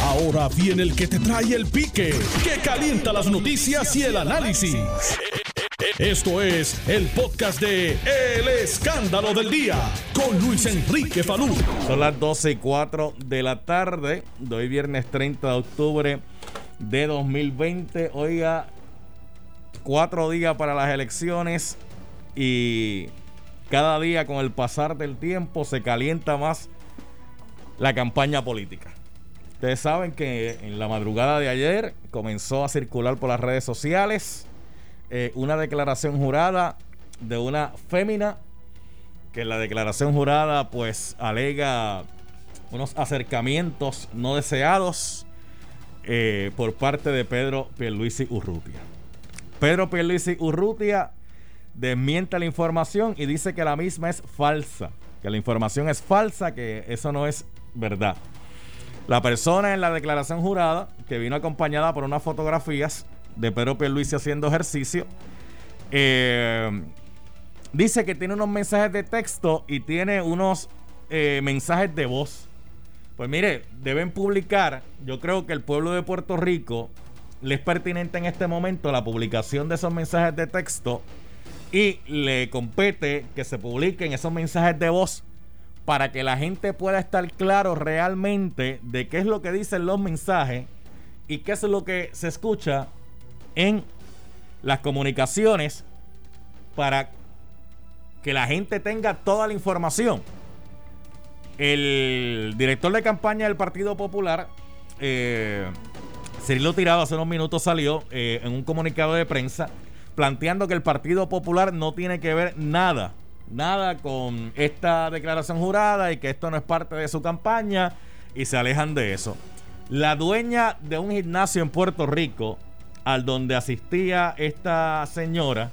Ahora viene el que te trae el pique, que calienta las noticias y el análisis. Esto es el podcast de El Escándalo del Día con Luis Enrique Falú. Son las 12 y 4 de la tarde, de hoy viernes 30 de octubre de 2020. Oiga, cuatro días para las elecciones y cada día con el pasar del tiempo se calienta más la campaña política. Ustedes saben que en la madrugada de ayer comenzó a circular por las redes sociales eh, una declaración jurada de una fémina que la declaración jurada pues alega unos acercamientos no deseados eh, por parte de Pedro Pierluisi Urrutia. Pedro Pierluisi Urrutia desmiente la información y dice que la misma es falsa, que la información es falsa, que eso no es verdad. La persona en la declaración jurada, que vino acompañada por unas fotografías de Pedro Pierluisi haciendo ejercicio. Eh, dice que tiene unos mensajes de texto y tiene unos eh, mensajes de voz. Pues mire, deben publicar, yo creo que el pueblo de Puerto Rico le es pertinente en este momento la publicación de esos mensajes de texto y le compete que se publiquen esos mensajes de voz para que la gente pueda estar claro realmente de qué es lo que dicen los mensajes y qué es lo que se escucha en las comunicaciones para que la gente tenga toda la información. El director de campaña del Partido Popular, eh, Cirilo Tirado, hace unos minutos salió eh, en un comunicado de prensa planteando que el Partido Popular no tiene que ver nada, nada con esta declaración jurada y que esto no es parte de su campaña y se alejan de eso. La dueña de un gimnasio en Puerto Rico, al donde asistía esta señora,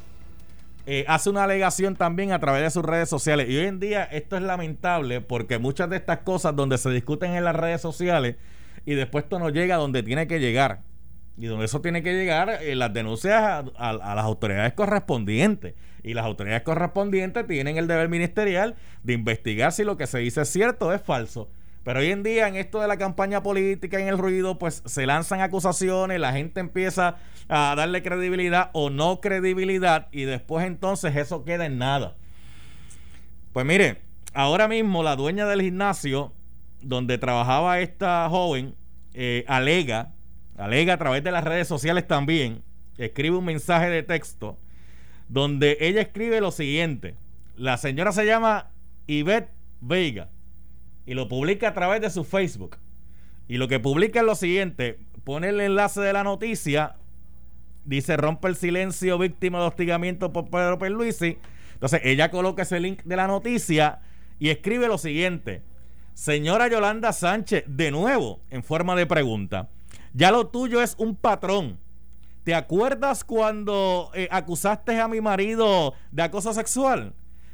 eh, hace una alegación también a través de sus redes sociales. Y hoy en día esto es lamentable porque muchas de estas cosas donde se discuten en las redes sociales y después esto no llega donde tiene que llegar. Y donde eso tiene que llegar, eh, las denuncias a, las autoridades correspondientes. Y las autoridades correspondientes tienen el deber ministerial de investigar si lo que se dice es cierto o es falso. Pero hoy en día, en esto de la campaña política, en el ruido, pues se lanzan acusaciones, la gente empieza a darle credibilidad o no credibilidad y después entonces eso queda en nada. Pues mire, ahora mismo la dueña del gimnasio donde trabajaba esta joven eh, alega, alega a través de las redes sociales también, escribe un mensaje de texto donde ella escribe lo siguiente. La señora se llama Yvette Veiga y lo publica a través de su Facebook. Y lo que publica es lo siguiente, pone el enlace de la noticia, dice rompe el silencio víctima de hostigamiento por Pedro Perluisi. Entonces ella coloca ese link de la noticia y escribe lo siguiente. Señora Yolanda Sánchez, de nuevo, en forma de pregunta. Ya lo tuyo es un patrón. ¿Te acuerdas cuando eh, acusaste a mi marido de acoso sexual?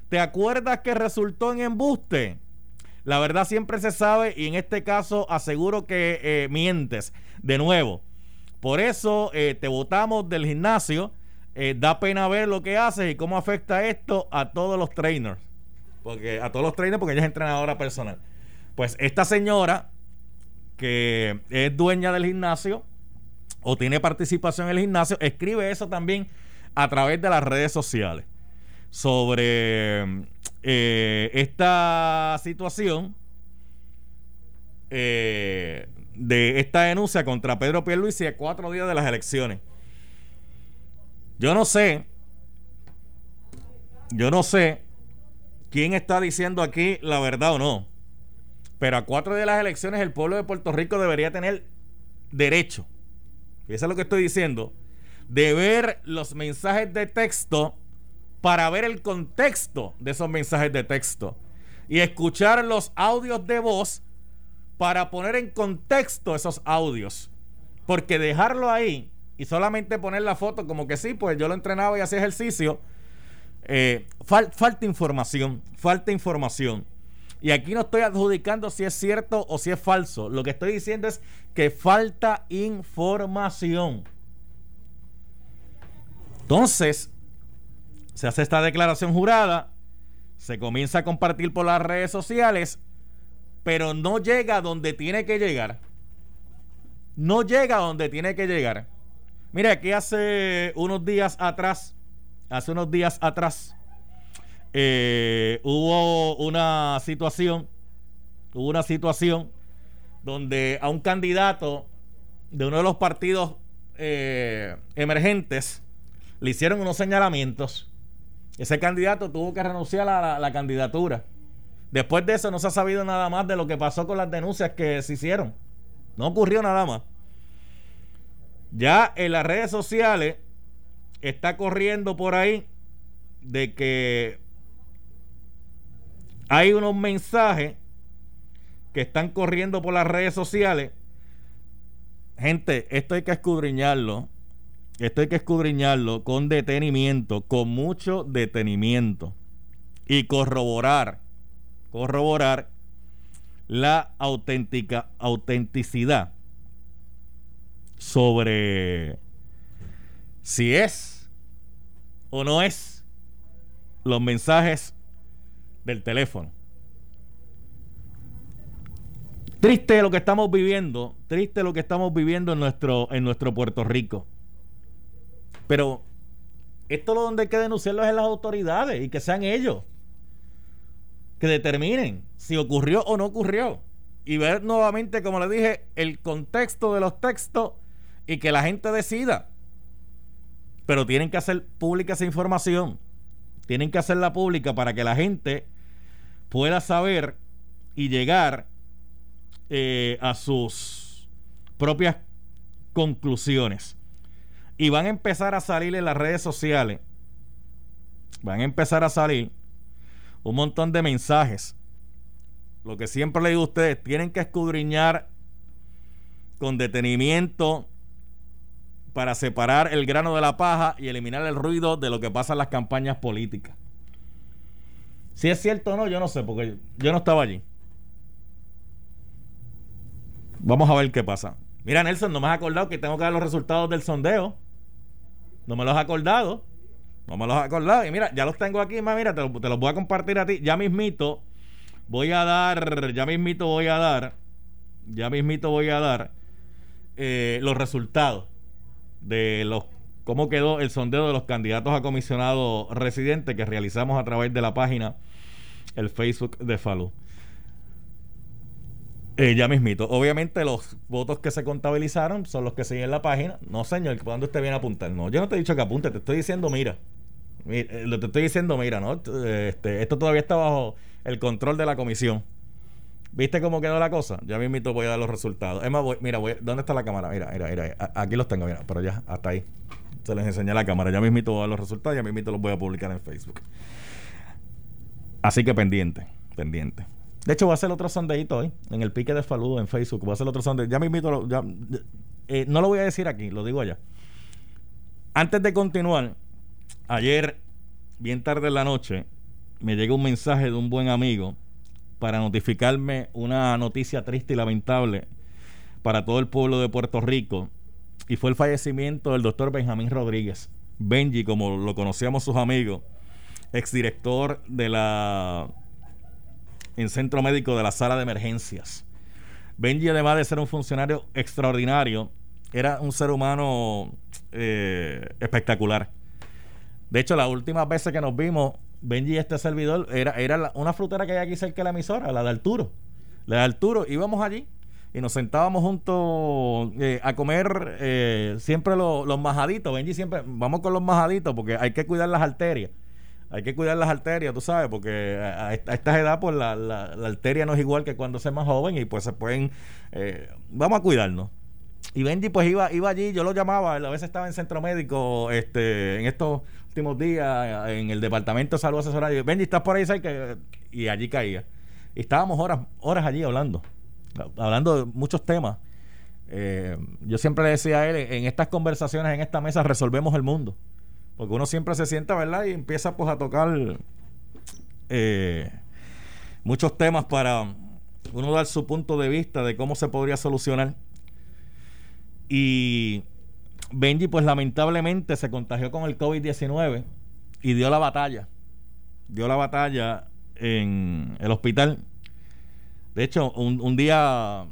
¿Te acuerdas que resultó en embuste? La verdad siempre se sabe y en este caso aseguro que eh, mientes. De nuevo, por eso eh, te votamos del gimnasio. Da pena ver lo que haces y cómo afecta esto a todos los trainers. Porque a todos los trainers, porque ella es entrenadora personal. Pues esta señora, que es dueña del gimnasio o tiene participación en el gimnasio, escribe eso también a través de las redes sociales sobre eh, esta situación eh, de esta denuncia contra Pedro Pierluisi a cuatro días de las elecciones. Yo no sé, yo no sé quién está diciendo aquí la verdad o no, pero a cuatro de las elecciones el pueblo de Puerto Rico debería tener derecho, eso es lo que estoy diciendo, de ver los mensajes de texto para ver el contexto de esos mensajes de texto y escuchar los audios de voz para poner en contexto esos audios. Porque dejarlo ahí y solamente poner la foto como que sí, pues yo lo entrenaba y hacía ejercicio, eh, falta información, falta información. Y aquí no estoy adjudicando si es cierto o si es falso. Lo que estoy diciendo es que falta información. Entonces, se hace esta declaración jurada, se comienza a compartir por las redes sociales, pero no llega donde tiene que llegar. no llega donde tiene que llegar. Mira, aquí hace unos días atrás, hace unos días atrás, eh, hubo una situación, hubo una situación donde a un candidato de uno de los partidos eh, emergentes le hicieron unos señalamientos. Ese candidato tuvo que renunciar a la candidatura. Después de eso no se ha sabido nada más de lo que pasó con las denuncias que se hicieron. No ocurrió nada más. Ya en las redes sociales está corriendo por ahí de que hay unos mensajes que están corriendo por las redes sociales. Gente, esto hay que escudriñarlo. Esto hay que escudriñarlo con detenimiento, con mucho detenimiento. Y corroborar, corroborar la auténtica autenticidad sobre si es o no es los mensajes del teléfono. Triste lo que estamos viviendo, triste lo que estamos viviendo en nuestro, en nuestro Puerto Rico. Pero esto lo donde hay que denunciarlo es en las autoridades y que sean ellos que determinen si ocurrió o no ocurrió. Y ver nuevamente, como le dije, el contexto de los textos y que la gente decida. Pero tienen que hacer pública esa información. Tienen que hacerla pública para que la gente pueda saber y llegar eh, a sus propias conclusiones. Y van a empezar a salir en las redes sociales. Van a empezar a salir un montón de mensajes. Lo que siempre le digo a ustedes, tienen que escudriñar con detenimiento para separar el grano de la paja y eliminar el ruido de lo que pasa en las campañas políticas. Si es cierto o no, yo no sé, porque yo no estaba allí. Vamos a ver qué pasa. Mira, Nelson, no me has acordado que tengo que dar los resultados del sondeo. No me los has acordado. No me los has acordado. Y mira, ya los tengo aquí, mira, te, te los voy a compartir a ti. Ya mismito voy a dar, ya mismito voy a dar, ya mismito voy a dar eh, los resultados de los cómo quedó el sondeo de los candidatos a comisionado residente que realizamos a través de la página el Facebook de Falú. Eh, ya mismito. Obviamente los votos que se contabilizaron son los que siguen la página. No, señor, cuando usted viene a apuntar. No, yo no te he dicho que apunte, te estoy diciendo, mira. eh, te estoy diciendo, mira, ¿no? Este, esto todavía está bajo el control de la comisión. ¿Viste cómo quedó la cosa? Ya mismito voy a dar los resultados. Es más, mira, voy, ¿dónde está la cámara? Mira, mira, mira. Aquí los tengo, mira, pero ya, hasta ahí. Se les enseñé la cámara. Ya mismito a los resultados, ya mismito los voy a publicar en Facebook. Así que pendiente, pendiente. De hecho, voy a hacer otro sondeito hoy, en el pique de Faludo en Facebook. Voy a hacer otro sondeito. Ya mismito, ya, eh, no lo voy a decir aquí, lo digo allá. Antes de continuar, ayer, bien tarde en la noche, me llegó un mensaje de un buen amigo para notificarme una noticia triste y lamentable para todo el pueblo de Puerto Rico y fue el fallecimiento del doctor Benjamín Rodríguez, Benji, como lo conocíamos sus amigos, exdirector de la en centro médico de la sala de emergencias. Benji, además de ser un funcionario extraordinario, era un ser humano eh, espectacular. De hecho, las últimas veces que nos vimos, Benji, este servidor, era, era una frutera que hay aquí cerca de la emisora, la de Arturo. La de Arturo, íbamos allí y nos sentábamos juntos eh, a comer eh, siempre los majaditos. Benji siempre, vamos con los majaditos porque hay que cuidar las arterias. Hay que cuidar las arterias, tú sabes, porque a, esta edad pues la, la, arteria no es igual que cuando se más joven y pues se pueden... Eh, vamos a cuidarnos. Y Benji pues iba, iba allí, yo lo llamaba, a veces estaba en centro médico, este, en estos últimos días, en el departamento de salud asesorario. Benji, ¿estás por ahí cerca? Y allí caía. Y estábamos horas, horas allí hablando, hablando de muchos temas. Eh, yo siempre le decía a él, en estas conversaciones, en esta mesa, resolvemos el mundo. Porque uno siempre se sienta, ¿verdad? Y empieza pues a tocar eh, muchos temas para uno dar su punto de vista de cómo se podría solucionar. Y Benji, pues lamentablemente se contagió con el COVID-19 y dio la batalla. Dio la batalla en el hospital. De hecho, un, día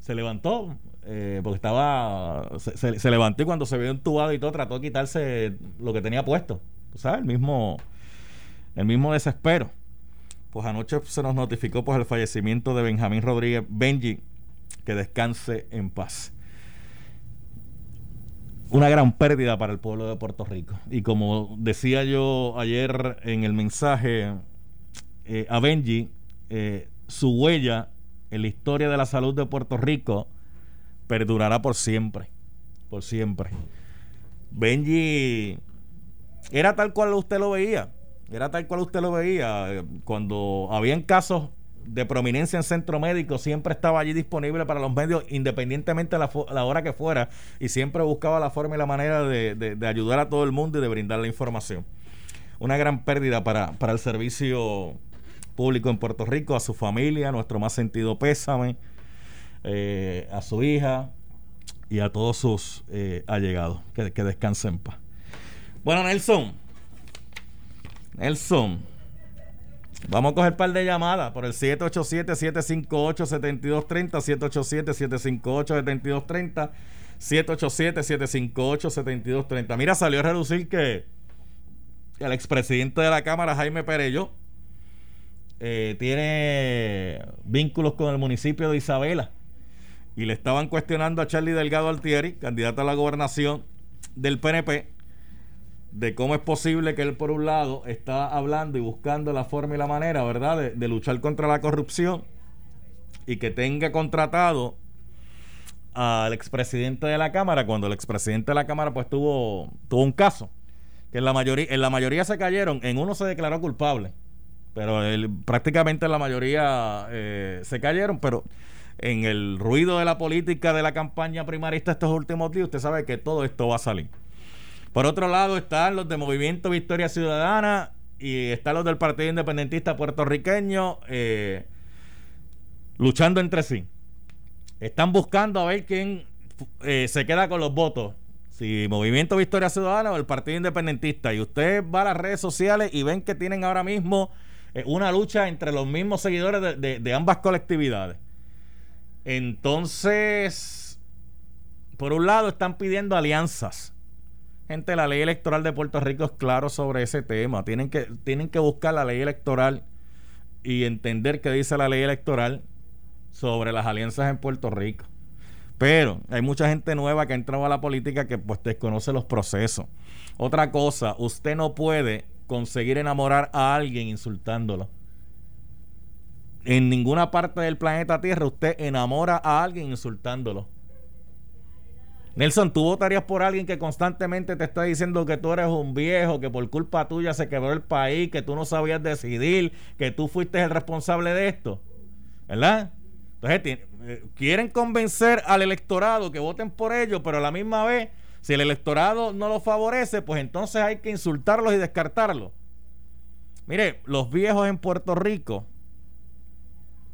se levantó, eh, porque estaba, se, levantó y cuando se vio entubado y todo, trató de quitarse lo que tenía puesto. ¿Sabes? El mismo, el mismo desespero. Pues anoche se nos notificó pues el fallecimiento de Benjamín Rodríguez Benji, que descanse en paz. Una gran pérdida para el pueblo de Puerto Rico. Y como decía yo ayer en el mensaje eh, a Benji, eh, su huella en la historia de la salud de Puerto Rico perdurará por siempre. Por siempre. Benji era tal cual usted lo veía. Era tal cual usted lo veía. Cuando habían casos de prominencia en centro médico, siempre estaba allí disponible para los medios, independientemente de la, hora que fuera, y siempre buscaba la forma y la manera de, ayudar a todo el mundo y de brindar la información. Una gran pérdida para, para el servicio público en Puerto Rico, a su familia, nuestro más sentido pésame, eh, a su hija y a todos sus eh, allegados. Que, que descansen en paz. Bueno, Nelson. Nelson. Vamos a coger un par de llamadas por el 787-758-7230, 787-758-7230, 787-758-7230. Mira, salió a reducir que el expresidente de la Cámara, Jaime Perello, eh, tiene vínculos con el municipio de Isabela y le estaban cuestionando a Charlie Delgado Altieri, candidato a la gobernación del PNP, de cómo es posible que él por un lado está hablando y buscando la forma y la manera, ¿verdad?, de, luchar contra la corrupción y que tenga contratado al expresidente de la Cámara cuando el expresidente de la Cámara pues tuvo, tuvo un caso que en la mayoría en la mayoría se cayeron, en uno se declaró culpable pero prácticamente la mayoría eh, se cayeron, pero en el ruido de la política de la campaña primarista estos últimos días, usted sabe que todo esto va a salir. Por otro lado están los de Movimiento Victoria Ciudadana y están los del Partido Independentista Puertorriqueño eh, luchando entre sí. Están buscando a ver quién eh, se queda con los votos. Si Movimiento Victoria Ciudadana o el Partido Independentista. Y usted va a las redes sociales y ven que tienen ahora mismo eh, una lucha entre los mismos seguidores de, ambas colectividades. Entonces, por un lado están pidiendo alianzas. Gente, la ley electoral de Puerto Rico es claro sobre ese tema. Tienen que, tienen que buscar la ley electoral y entender qué dice la ley electoral sobre las alianzas en Puerto Rico. Pero hay mucha gente nueva que ha entrado a la política que pues desconoce los procesos. Otra cosa, usted no puede conseguir enamorar a alguien insultándolo. En ninguna parte del planeta Tierra usted enamora a alguien insultándolo. Nelson, tú votarías por alguien que constantemente te está diciendo que tú eres un viejo, que por culpa tuya se quebró el país, que tú no sabías decidir, que tú fuiste el responsable de esto. ¿Verdad? Entonces, eh, quieren convencer al electorado que voten por ellos, pero a la misma vez si el electorado no lo favorece, pues entonces hay que insultarlos y descartarlos. Mire, los viejos en Puerto Rico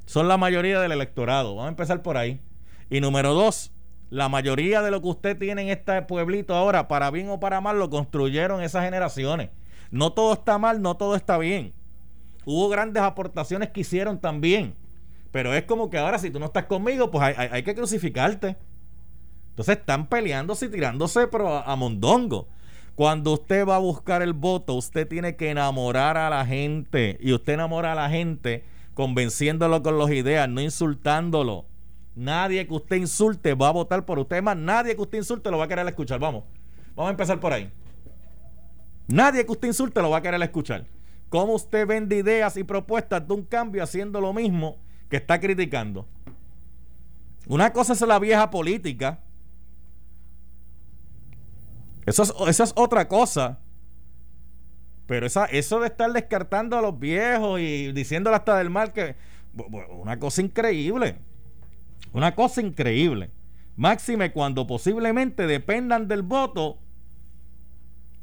son la mayoría del electorado. Vamos a empezar por ahí. Y número dos, la mayoría de lo que usted tiene en este pueblito ahora, para bien o para mal, lo construyeron esas generaciones. No todo está mal, no todo está bien. Hubo grandes aportaciones que hicieron también. Pero es como que ahora si tú no estás conmigo, pues hay, hay que crucificarte. Entonces están peleándose y tirándose pero a, mondongo. Cuando usted va a buscar el voto, usted tiene que enamorar a la gente. Y usted enamora a la gente convenciéndolo con las ideas, no insultándolo. Nadie que usted insulte va a votar por usted. Más nadie que usted insulte lo va a querer escuchar. Vamos. Vamos a empezar por ahí. Nadie que usted insulte lo va a querer escuchar. ¿Cómo usted vende ideas y propuestas de un cambio haciendo lo mismo que está criticando? Una cosa es la vieja política eso es, otra cosa. Pero esa, eso de estar descartando a los viejos y diciéndole hasta del mal que. Una cosa increíble. Una cosa increíble. Máxime cuando posiblemente dependan del voto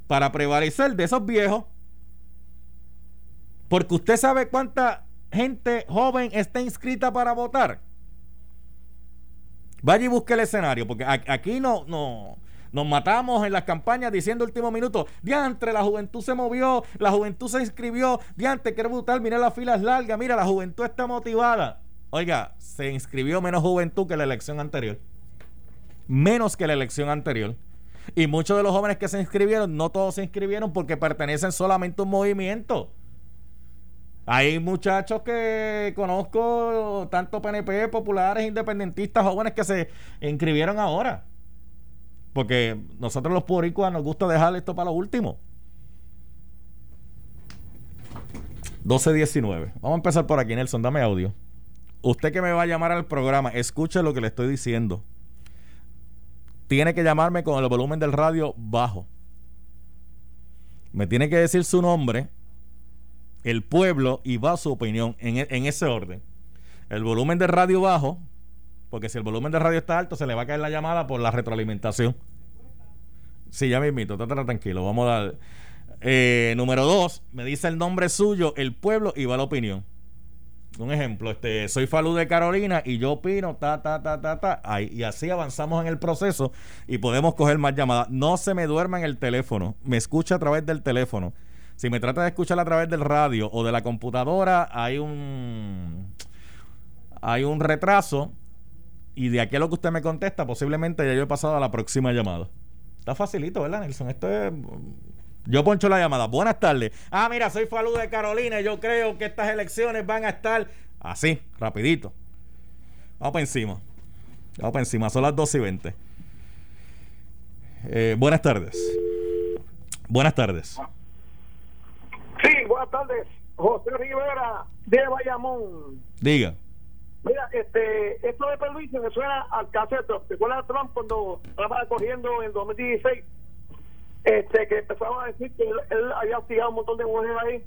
para prevalecer de esos viejos. Porque usted sabe cuánta gente joven está inscrita para votar. Vaya y busque el escenario, porque aquí no, no, nos matamos en las campañas diciendo último minuto, diantre, la juventud se movió, la juventud se inscribió, diantre, qué brutal, mira las filas largas, mira, la juventud está motivada. Oiga, se inscribió menos juventud que la elección anterior. Menos que la elección anterior. Y muchos de los jóvenes que se inscribieron, no todos se inscribieron porque pertenecen solamente a un movimiento. Hay muchachos que conozco, tanto PNP, populares, independentistas, jóvenes que se inscribieron ahora. Porque nosotros los puricuas nos gusta dejar esto para lo último. 12.19. Vamos a empezar por aquí, Nelson. Dame audio. Usted que me va a llamar al programa, escuche lo que le estoy diciendo. Tiene que llamarme con el volumen del radio bajo. Me tiene que decir su nombre, el pueblo y va su opinión en, e, en ese orden. El volumen del radio bajo, porque si el volumen del radio está alto, se le va a caer la llamada por la retroalimentación. Sí, ya me invito, tranquilo. Vamos a dar. Eh, número dos, me dice el nombre suyo, el pueblo y va la opinión. Un ejemplo, este, soy Falú de Carolina y yo opino, ta, ta, ta, ta, ta. Ahí, y así avanzamos en el proceso y podemos coger más llamadas. No se me duerma en el teléfono, me escucha a través del teléfono. Si me trata de escuchar a través del radio o de la computadora, hay un hay un retraso y de aquí a lo que usted me contesta, posiblemente ya yo he pasado a la próxima llamada. Está facilito, ¿verdad, Nelson? Esto es yo poncho la llamada. Buenas tardes. Ah, mira, soy Falú de Carolina y yo creo que estas elecciones van a estar así, rapidito. Vamos para encima. Vamos para encima. Son las 12 y 20. Eh, buenas tardes. Buenas tardes. Sí, buenas tardes. José Rivera de Bayamón. Diga. Mira, este, esto de permiso me suena al caseto. ¿Te acuerdas de Trump cuando estaba corriendo en 2016? este que empezaba a decir que él, había hostigado un montón de mujeres ahí.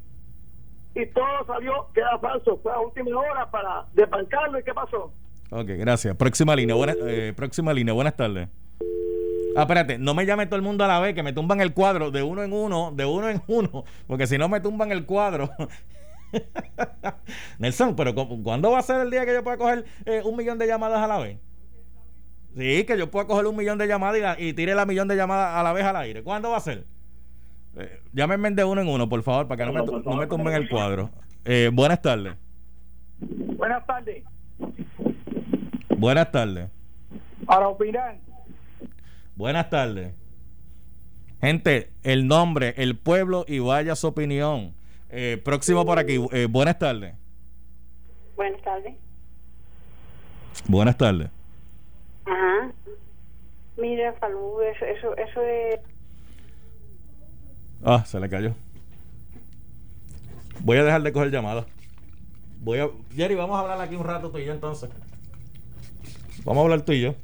Y todo salió que era falso. Fue a última hora para desbancarlo. Y qué pasó ok gracias. Próxima línea buena, eh, próxima línea. Buenas tardes. Ah, espérate, no me llame todo el mundo a la vez, que me tumban el cuadro de uno en uno, de uno en uno, porque si no me tumban el cuadro. Nelson, pero ¿cuándo va a ser el día que yo pueda coger eh, un millón de llamadas a la vez? Sí, que yo pueda coger un millón de llamadas y, tire la millón de llamadas a la vez al aire. ¿Cuándo va a ser? Eh, llámenme de uno en uno, por favor, para que no, me, no me tumben el cuadro. Eh, buenas tardes. Buenas tardes. Buenas tardes. Para opinar. Buenas tardes. Gente, el nombre, el pueblo y vaya su opinión. Eh, próximo por aquí. Eh, buenas tardes. Buenas tardes. Buenas tardes. Ajá. Mira, Falú, eso, eso, eso es... Ah, se le cayó. Voy a dejar de coger llamadas. Voy a... Jerry, vamos a hablar aquí un rato tú y yo entonces. Vamos a hablar tú y yo.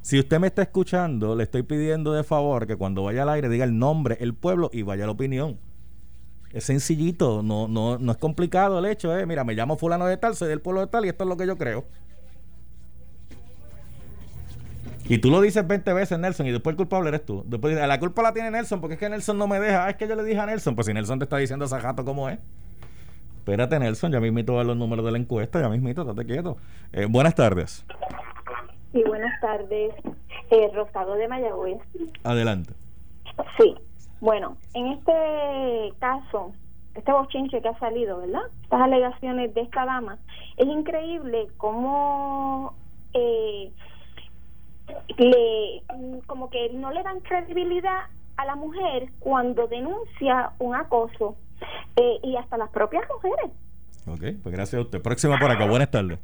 Si usted me está escuchando, le estoy pidiendo de favor que cuando vaya al aire diga el nombre, el pueblo y vaya la opinión. Es sencillito, no, no, no es complicado el hecho, eh. Mira, me llamo fulano de tal, soy del pueblo de tal y esto es lo que yo creo. Y tú lo dices 20 veces, Nelson, y después el culpable eres tú. Después dices, la culpa la tiene Nelson, porque es que Nelson no me deja. Ah, es que yo le dije a Nelson. Pues si Nelson te está diciendo ese jato cómo es. Espérate, Nelson, ya mismito a los números de la encuesta, ya mismito, estate quieto. Eh, buenas tardes. Sí, buenas tardes. Eh, Rosado de Mayagüez. Adelante. Sí, bueno, en este caso, este bochinche que ha salido, ¿verdad? Estas alegaciones de esta dama, es increíble cómo eh, le como que no le dan credibilidad a la mujer cuando denuncia un acoso eh, y hasta las propias mujeres. Ok, pues gracias a usted. Próxima por acá, buenas tardes.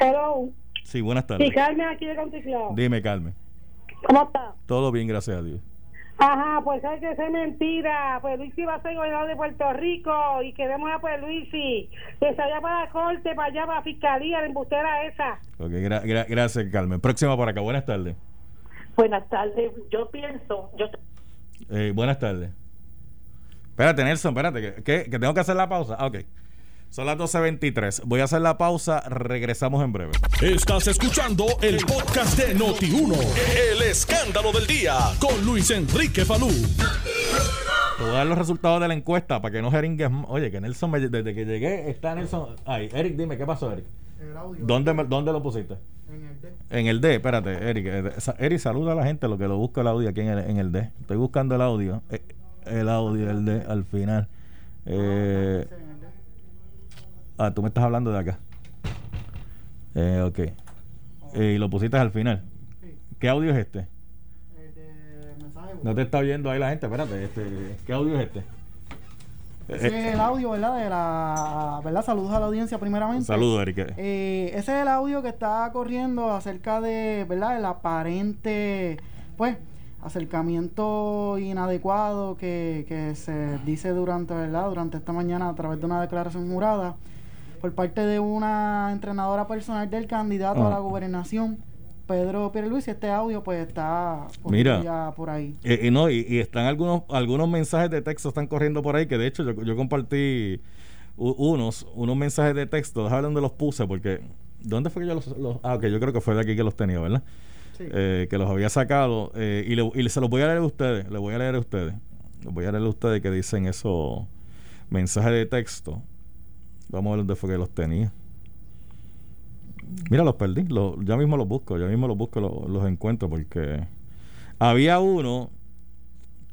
Hello. Sí, buenas tardes. Sí, Carmen aquí de Conticlao. Dime, Carmen. ¿Cómo está? Todo bien, gracias a Dios. Ajá, pues hay que ser mentira. Pues Luis iba a ser gobernador de Puerto Rico y queremos a pues Luis y que se vaya para la corte, para allá, para la fiscalía, la embustera esa. Ok, gracias, Carmen. Próxima por acá, buenas tardes. Buenas tardes, yo pienso. Yo... Eh, buenas tardes. Espérate, Nelson, espérate, que, que, que tengo que hacer la pausa. Ah, ok. Son las 12.23. Voy a hacer la pausa. Regresamos en breve. Estás escuchando el podcast de Noti1. El escándalo del día con Luis Enrique Falú. Te voy a dar los resultados de la encuesta para que no jeringues. Oye, que Nelson, desde que llegué, está Nelson. Ay, Eric, dime, ¿qué pasó, Eric? El audio. ¿Dónde, ¿Dónde lo pusiste? En el D. En el D, espérate, Eric. Eh, Eric, saluda a la gente, lo que lo busca el audio aquí en el, en el D. Estoy buscando el audio. Eh, el audio, el D, al final. Eh. Ah, tú me estás hablando de acá. Eh, ok. Eh, y lo pusiste al final. ¿Qué audio es este? No te está oyendo ahí la gente, espérate. Este, ¿Qué audio es este? Ese es el audio, ¿verdad? De la, ¿verdad? Saludos a la audiencia primeramente. Saludos, Eric. Eh, ese es el audio que está corriendo acerca de, ¿verdad? El aparente, pues, acercamiento inadecuado que, que se dice durante, ¿verdad? Durante esta mañana a través de una declaración jurada por parte de una entrenadora personal del candidato a la Ah. gobernación, Pedro Pierluisi. Este audio, pues, está Mira. ya por ahí. Eh, y no, y, y están algunos algunos mensajes de texto están corriendo por ahí que de hecho yo, yo compartí unos unos mensajes de texto, déjame ver dónde los puse porque ¿dónde fue que yo los, los- ah, ok, yo creo que fue de aquí que los tenía, ¿verdad? Sí. Eh, que los había sacado eh, y, le- y se los voy a leer a ustedes, les voy a leer a ustedes. Les voy a leer a ustedes que dicen esos mensajes de texto. Vamos a ver dónde fue que los tenía. Mira, los perdí. Lo- ya mismo los busco. Ya mismo los busco, lo- los encuentro porque había uno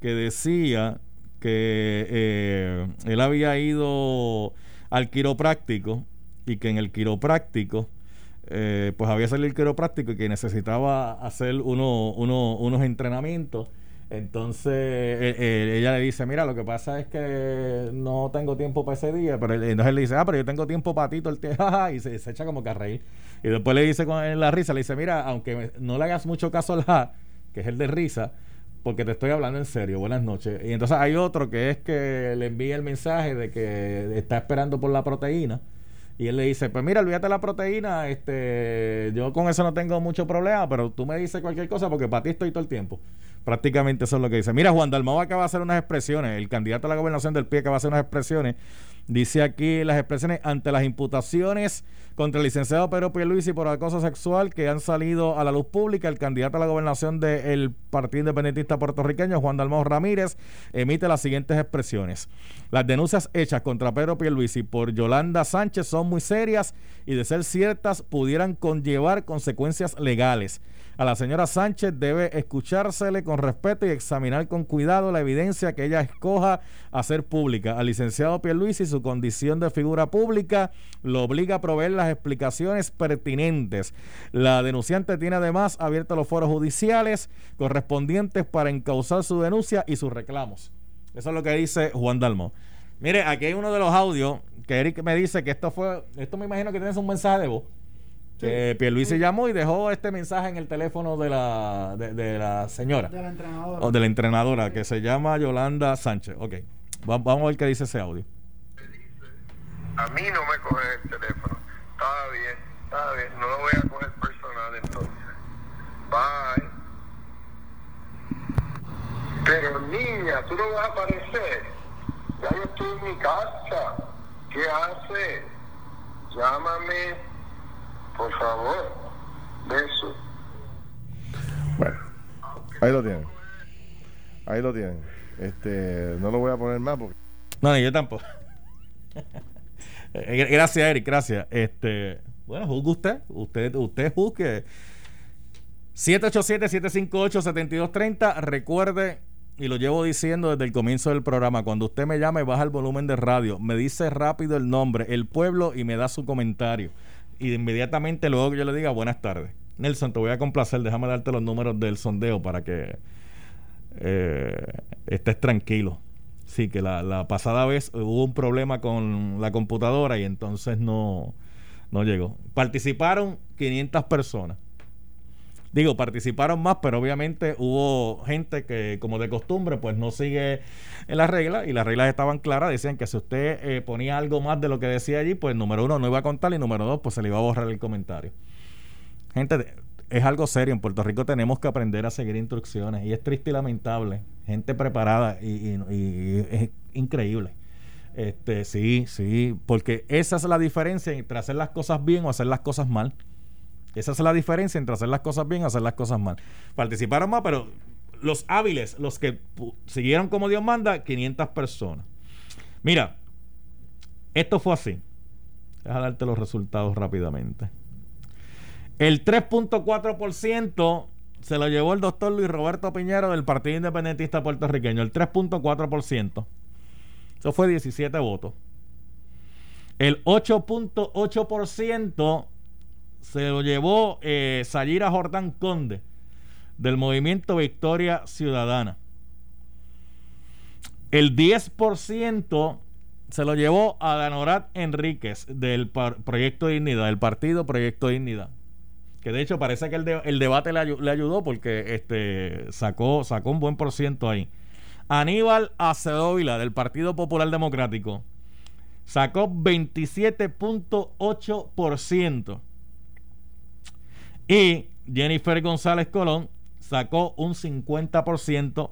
que decía que eh, él había ido al quiropráctico y que en el quiropráctico eh, pues había salido el quiropráctico y que necesitaba hacer uno, uno- unos entrenamientos. Entonces eh, eh, ella le dice, mira, lo que pasa es que no tengo tiempo para ese día, pero entonces él le dice, ah, pero yo tengo tiempo para ti todo el tiempo, y se, se echa como que a reír. Y después le dice con la risa, le dice, mira, aunque no le hagas mucho caso al ja, que es el de risa, porque te estoy hablando en serio, buenas noches. Y entonces hay otro que es que le envía el mensaje de que está esperando por la proteína. Y él le dice, pues mira, olvídate la proteína, este, yo con eso no tengo mucho problema, pero tú me dices cualquier cosa porque para ti estoy todo el tiempo. Prácticamente eso es lo que dice. Mira, Juan Dalmau acaba de hacer unas expresiones, el candidato a la gobernación del PIE acaba de hacer unas expresiones. Dice aquí las expresiones ante las imputaciones contra el licenciado Pedro Pierluisi por acoso sexual que han salido a la luz pública. El candidato a la gobernación del Partido Independentista Puertorriqueño, Juan Dalmau Ramírez, emite las siguientes expresiones. Las denuncias hechas contra Pedro Pierluisi por Yolanda Sánchez son muy serias y de ser ciertas pudieran conllevar consecuencias legales. A la señora Sánchez debe escuchársele con respeto y examinar con cuidado la evidencia que ella escoja hacer pública. Al licenciado Pierluisi, su condición de figura pública lo obliga a proveer las explicaciones pertinentes. La denunciante tiene además abiertos los foros judiciales correspondientes para encauzar su denuncia y sus reclamos. Eso es lo que dice Juan Dalmo. Mire, aquí hay uno de los audios que Eric me dice que esto fue, esto me imagino que tienes un mensaje de voz. Que Pierluisi llamó y dejó este mensaje en el teléfono de la, de, de la señora. De la entrenadora. O de la entrenadora que se llama Yolanda Sánchez. Ok. Va- vamos a ver qué dice ese audio. A mí no me cogen el teléfono. Está bien, está bien. No lo voy a coger personal entonces. Bye. Pero niña, tú no vas a aparecer. Ya yo estoy en mi casa. ¿Qué haces? Llámame, por favor. Beso. Bueno, ahí lo tienen. Ahí lo tienen. Este, no lo voy a poner más porque No, ni yo tampoco. Eh, gracias, Eric, gracias. Este, bueno, juzgue usted. Usted, usted juzgue. 787-758-7230. Recuerde, y lo llevo diciendo desde el comienzo del programa, cuando usted me llame, baja el volumen de radio, me dice rápido el nombre, el pueblo y me da su comentario. Y inmediatamente luego que yo le diga buenas tardes. Nelson, te voy a complacer, déjame darte los números del sondeo para que eh, estés tranquilo. Sí, que la, la pasada vez hubo un problema con la computadora y entonces no, no llegó. Participaron 500 personas. Digo, participaron más, pero obviamente hubo gente que, como de costumbre, pues no sigue las reglas y las reglas estaban claras. Decían que si usted eh, ponía algo más de lo que decía allí, pues número uno no iba a contar y número dos, pues se le iba a borrar el comentario. Gente, es algo serio. En Puerto Rico tenemos que aprender a seguir instrucciones. Y es triste y lamentable. Gente preparada y, y- y es increíble. Este, sí, sí. Porque esa es la diferencia entre hacer las cosas bien o hacer las cosas mal. Esa es la diferencia entre hacer las cosas bien o hacer las cosas mal. Participaron más, pero los hábiles, los que siguieron como Dios manda, 500 personas. Mira, esto fue así. Deja darte los resultados rápidamente. El 3.4% se lo llevó el doctor Luis Roberto Piñero del Partido Independentista Puertorriqueño. El 3.4%. Eso fue 17 votos. El 8.8% se lo llevó eh, Sayira Jordán Conde del movimiento Victoria Ciudadana. El 10% se lo llevó a Danorat Enríquez del Proyecto Dignidad, del partido Proyecto Dignidad. Que de hecho parece que el, de- el debate le ayudó porque este sacó, sacó un buen por ciento ahí. Aníbal Acedóvila del Partido Popular Democrático sacó 27.8%. Y Jennifer González Colón sacó un 50%,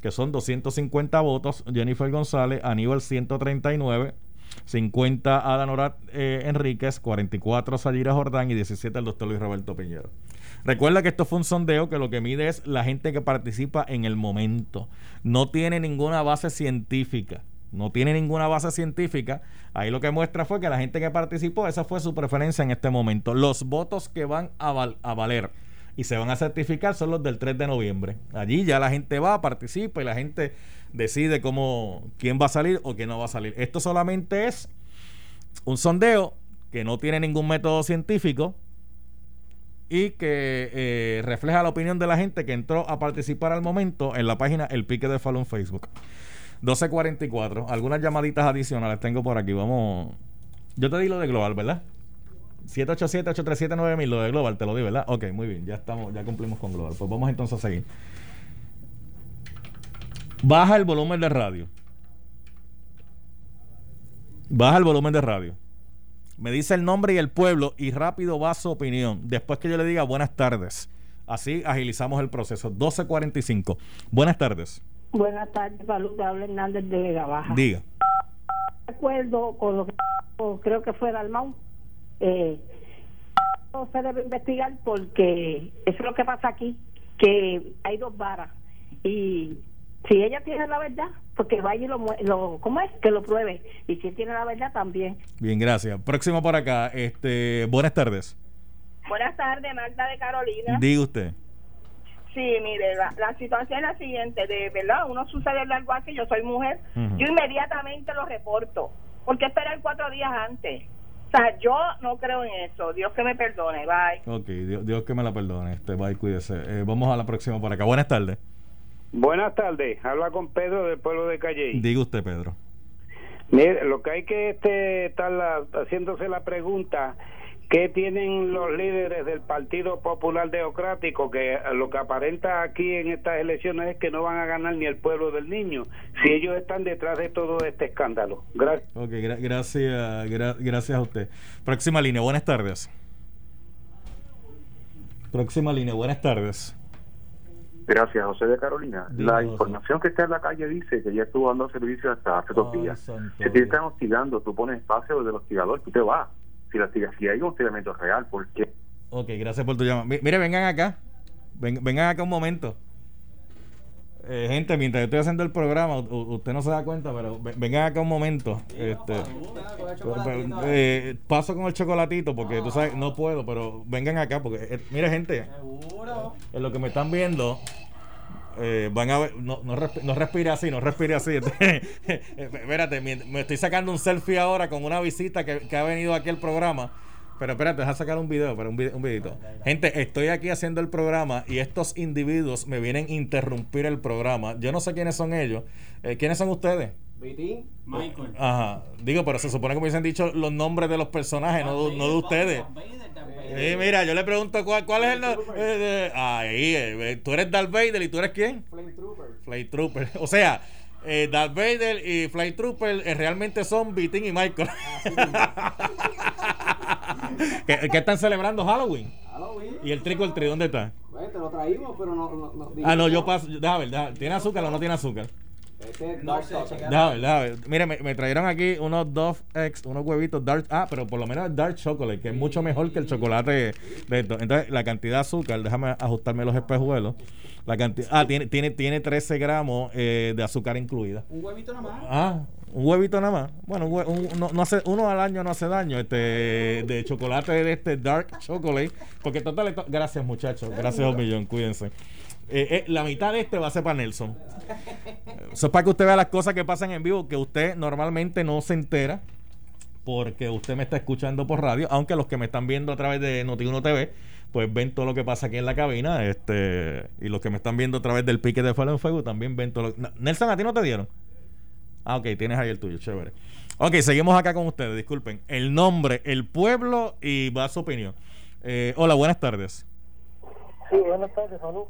que son 250 votos. Jennifer González, Aníbal 139, 50 Adanorat eh, Enríquez, 44 Sayira Jordán y 17 el doctor Luis Roberto Piñero. Recuerda que esto fue un sondeo que lo que mide es la gente que participa en el momento. No tiene ninguna base científica. No tiene ninguna base científica. Ahí lo que muestra fue que la gente que participó, esa fue su preferencia en este momento. Los votos que van a, val- a valer y se van a certificar son los del 3 de noviembre. Allí ya la gente va, participa y la gente decide cómo quién va a salir o quién no va a salir. Esto solamente es un sondeo que no tiene ningún método científico y que eh, refleja la opinión de la gente que entró a participar al momento en la página El Pique de Falun Facebook. 1244. Algunas llamaditas adicionales tengo por aquí. Vamos. Yo te di lo de Global, ¿verdad? 787-837-9000, lo de Global, te lo di, ¿verdad? Ok, muy bien, ya estamos, ya cumplimos con Global. Pues vamos entonces a seguir. Baja el volumen de radio. Baja el volumen de radio. Me dice el nombre y el pueblo y rápido va su opinión. Después que yo le diga buenas tardes. Así agilizamos el proceso. 12.45. Buenas tardes. Buenas tardes, Salud, habla Hernández de Vega Baja. Diga. De acuerdo con lo que creo que fue Dalmau, eh, no se debe investigar porque eso es lo que pasa aquí, que hay dos varas y si ella tiene la verdad, pues que vaya y lo, lo ¿cómo es? Que lo pruebe y si él tiene la verdad también. Bien, gracias. Próximo por acá. Este, buenas tardes. Buenas tardes, Magda de Carolina. Diga usted. Sí, mire, la, la situación es la siguiente, de verdad, uno sucede algo así, yo soy mujer, yo inmediatamente lo reporto. ¿Por qué esperar cuatro días antes? O sea, yo no creo en eso, Dios que me perdone, bye. Ok, Dios, Dios que me la perdone. Este, bye, cuídese. Eh, vamos a la próxima por acá. Buenas tardes. Buenas tardes, habla con Pedro del pueblo de Calle. Diga usted, Pedro. Mire, lo que hay que este, estar la- haciéndose la pregunta, ¿qué tienen los líderes del Partido Popular Democrático? Que lo que aparenta aquí en estas elecciones es que no van a ganar ni el pueblo del niño, si ellos están detrás de todo este escándalo. Gracias. Ok, gra- gracias, gra- gracias a usted. Próxima línea, buenas tardes. Próxima línea, buenas tardes. Gracias, José de Carolina. Dime, la José. información que está en la calle dice que ya estuvo dando servicio hasta hace dos días. Si te están hostigando, tú pones espacio del hostigador, tú te vas. Si, la, hostiga- si hay un hostigamiento real, ¿por qué? Ok, gracias por tu llamada. Mi- Mire, vengan acá. Ven- vengan acá un momento. Eh, gente, mientras yo estoy haciendo el programa, usted no se da cuenta, pero ve- vengan acá un momento. Este, eh, paso con el chocolatito porque tú sabes, no puedo, pero vengan acá porque, eh, mire, gente, en lo que me están viendo, eh, van a ver, no, no, resp- no respire así, no respire así. espérate, mi- me estoy sacando un selfie ahora con una visita que, que ha venido aquí al programa. Pero espérate, deja sacar un video, pero un, vide- un videito. Gente, estoy aquí haciendo el programa y estos individuos me vienen a interrumpir el programa. Yo no sé quiénes son ellos. Eh, ¿Quiénes son ustedes? Michael. Ajá. Digo, pero se supone que me hubiesen dicho los nombres de los personajes, no, de- no de ustedes. Sí, mira, yo le pregunto cuál, cuál es el nombre. ahí, eh, tú eres Darth Vader y tú eres quién? Flame Trooper. O sea, eh, Darth Vader y Flight Trooper eh, realmente son Vitín y Michael. ¿Qué, qué están celebrando Halloween? Halloween. ¿Y el trico el tri dónde está? Bueno, te lo traímos, pero no. no, no Ah, no, yo paso. Déjame ver, déjame ver. ¿Tiene azúcar o no tiene azúcar? Este déjame ver. Mire, me, me trajeron aquí unos Dove X, unos huevitos Dark. Ah, pero por lo menos es Dark Chocolate, que es mucho mejor que el chocolate de esto. Entonces, la cantidad de azúcar, déjame ajustarme los espejuelos. La cantidad. Ah, tiene, tiene, tiene 13 gramos eh, de azúcar incluida. Un huevito nada más. Ah, un huevito nada más. Bueno, un no, no hace, uno al año no hace daño. Este de chocolate de este dark chocolate. Porque total, esto- gracias muchachos, gracias un millón, cuídense. Eh, eh, la mitad de este va a ser para Nelson. Eso es para que usted vea las cosas que pasan en vivo, que usted normalmente no se entera. porque usted me está escuchando por radio, aunque los que me están viendo a través de Noti1 TV, pues ven todo lo que pasa aquí en la cabina, este, y los que me están viendo a través del pique de Fuego en Fuego también ven todo lo Na- Nelson, ¿a ti no te dieron? Ah, ok, tienes ahí el tuyo, chévere. Ok, seguimos acá con ustedes, disculpen. El nombre, el pueblo y va su opinión. Eh, hola, buenas tardes. Sí, buenas tardes, salud.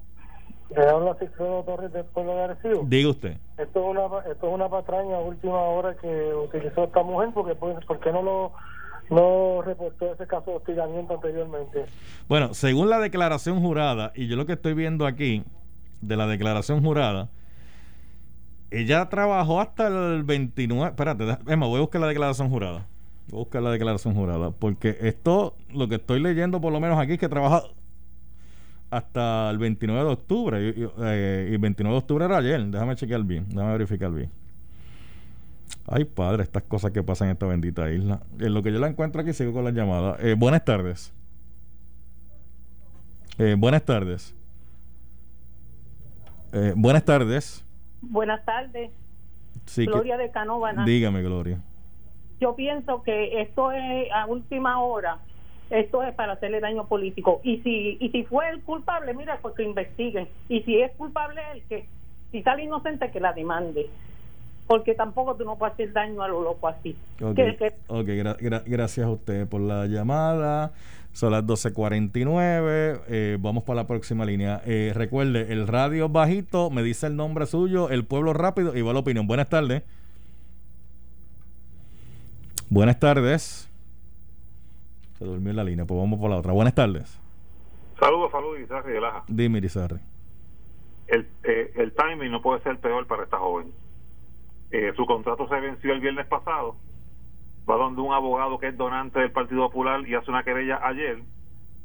Le habla Ciclano Torres del pueblo de Arecibo. Diga usted. Esto es una esto es una patraña última hora que utilizó esta mujer porque pues, ¿por qué no lo no reportó ese caso de hostigamiento anteriormente? Bueno, según la declaración jurada, y yo lo que estoy viendo aquí de la declaración jurada, ella trabajó hasta el 29. Espérate, más, voy a buscar la declaración jurada. Voy a buscar la declaración jurada. Porque esto, lo que estoy leyendo por lo menos aquí, es que trabaja hasta el 29 de octubre. Y, y, eh, y 29 de octubre era ayer. Déjame chequear bien, déjame verificar bien. Ay, padre, estas cosas que pasan en esta bendita isla. En lo que yo la encuentro aquí, sigo con la llamada. Eh, buenas tardes. Eh, buenas tardes. Eh, buenas tardes. Buenas tardes. Sí, que- Gloria de Canóvana. Dígame, Gloria. Yo pienso que esto es a última hora, esto es para hacerle daño político. Y si y si fue el culpable, mira, pues que investiguen. Y si es culpable él, que si sale inocente, que la demande. Porque tampoco tú no puedes hacer daño a lo loco así. Ok, Que- que- ok, gra- gra- gracias a usted por la llamada. Son las 12.49. Eh, vamos para la próxima línea. Eh, recuerde, el radio bajito, me dice el nombre suyo, el pueblo rápido y va la opinión. Buenas tardes. Buenas tardes. Se durmió en la línea, pues vamos por la otra. Buenas tardes. Saludos, saludos, Isaac de Laja. Dime. El, eh, el timing no puede ser peor para esta joven. Eh, su contrato se venció el viernes pasado. Va donde un abogado que es donante del Partido Popular y hace una querella ayer.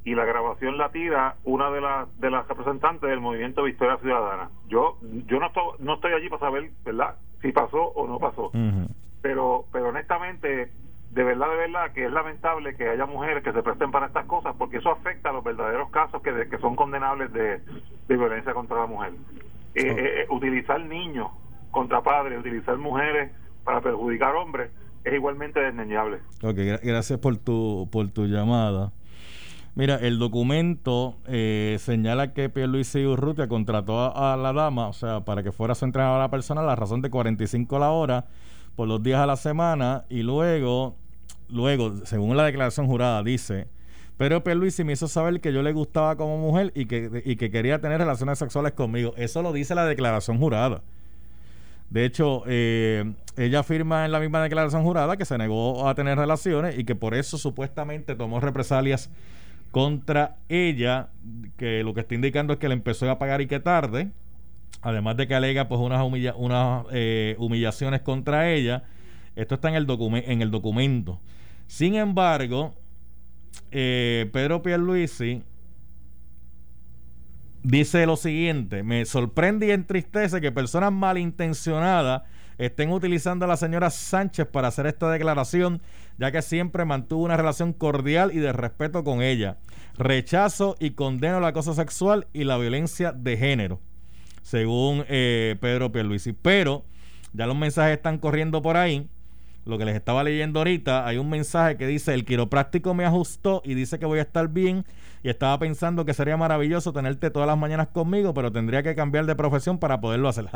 Y la grabación la tira una de las de las representantes del movimiento Victoria Ciudadana. Yo yo no estoy, no estoy allí para saber, ¿verdad? Si pasó o no pasó. Pero pero honestamente, de verdad, de verdad, que es lamentable que haya mujeres que se presten para estas cosas porque eso afecta a los verdaderos casos que, de- que son condenables de, de violencia contra la mujer. Eh, eh, eh, utilizar niños contra padres, utilizar mujeres para perjudicar hombres es igualmente desdeñable. Ok, gra- gracias por tu, por tu llamada. Mira, el documento eh, señala que Pierluisi Urrutia contrató a, a la dama, o sea, para que fuera su entrenadora personal, a la razón de 45 a la hora por los días a la semana, y luego, luego, según la declaración jurada, dice, pero Pierluisi me hizo saber que yo le gustaba como mujer y que, y que quería tener relaciones sexuales conmigo. Eso lo dice la declaración jurada. De hecho, eh, ella afirma en la misma declaración jurada que se negó a tener relaciones y que por eso supuestamente tomó represalias contra ella, que lo que está indicando es que le empezó a pagar y que tarde, además de que alega pues unas, humilla- unas eh, humillaciones contra ella. Esto está en el, en el documento. Sin embargo, eh, Pedro Pierluisi dice lo siguiente, me sorprende y entristece que personas malintencionadas estén utilizando a la señora Sánchez para hacer esta declaración, ya que siempre mantuvo una relación cordial y de respeto con ella. Rechazo y condeno el acoso sexual y la violencia de género, según eh, Pedro Pierluisi. Pero ya los mensajes están corriendo por ahí. Lo que les estaba leyendo ahorita, hay un mensaje que dice, el quiropráctico me ajustó y dice que voy a estar bien y estaba pensando que sería maravilloso tenerte todas las mañanas conmigo, pero tendría que cambiar de profesión para poderlo hacer.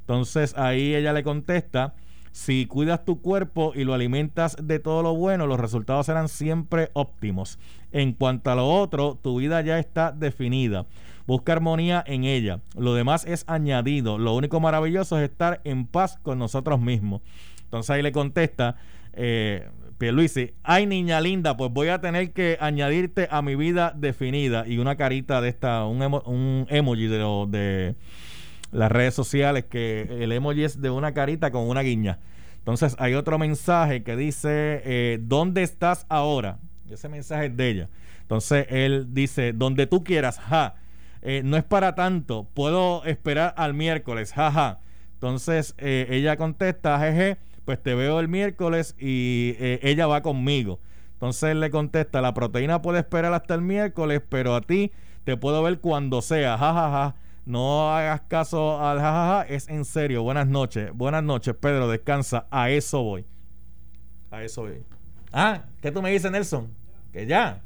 Entonces ahí ella le contesta, si cuidas tu cuerpo y lo alimentas de todo lo bueno, los resultados serán siempre óptimos. En cuanto a lo otro, tu vida ya está definida. Busca armonía en ella. Lo demás es añadido. Lo único maravilloso es estar en paz con nosotros mismos. Entonces ahí le contesta eh, Pierluisi, ay niña linda, pues voy a tener que añadirte a mi vida definida y una carita de esta, un, emo- un emoji de las redes sociales que el emoji es de una carita con una guiña. Entonces hay otro mensaje que dice, eh, ¿dónde estás ahora? Ese mensaje es de ella. Entonces él dice, donde tú quieras, ja. Eh, no es para tanto, puedo esperar al miércoles, jaja. Entonces eh, ella contesta, jeje, pues te veo el miércoles y eh, ella va conmigo. Entonces le contesta, la proteína puede esperar hasta el miércoles, pero a ti te puedo ver cuando sea, jajaja. No hagas caso al jajaja, es en serio. Buenas noches, buenas noches, Pedro, descansa, a eso voy. A eso voy. Ah, ¿qué tú me dices, Nelson? Que ya.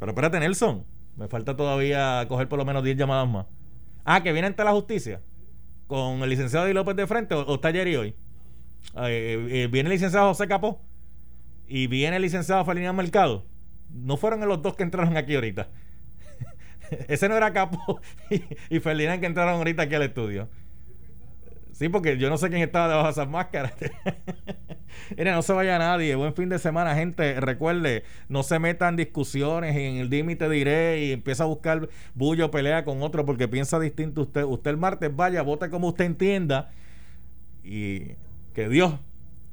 Pero espérate, Nelson. Me falta todavía coger por lo menos 10 llamadas más. Ah, que viene ante la justicia. Con el licenciado Di López de frente o, o está Jerry hoy. Eh, eh, viene el licenciado José Capó y viene el licenciado Felina Mercado. No fueron los dos que entraron aquí ahorita. Ese no era Capó y, y Ferdinand que entraron ahorita aquí al estudio. Sí, porque yo no sé quién estaba debajo de esas máscaras. Mira, no se vaya nadie. Buen fin de semana, gente. Recuerde, no se metan discusiones en el dime y te diré y empieza a buscar bullo, pelea con otro porque piensa distinto usted. Usted el martes vaya, vote como usted entienda y que Dios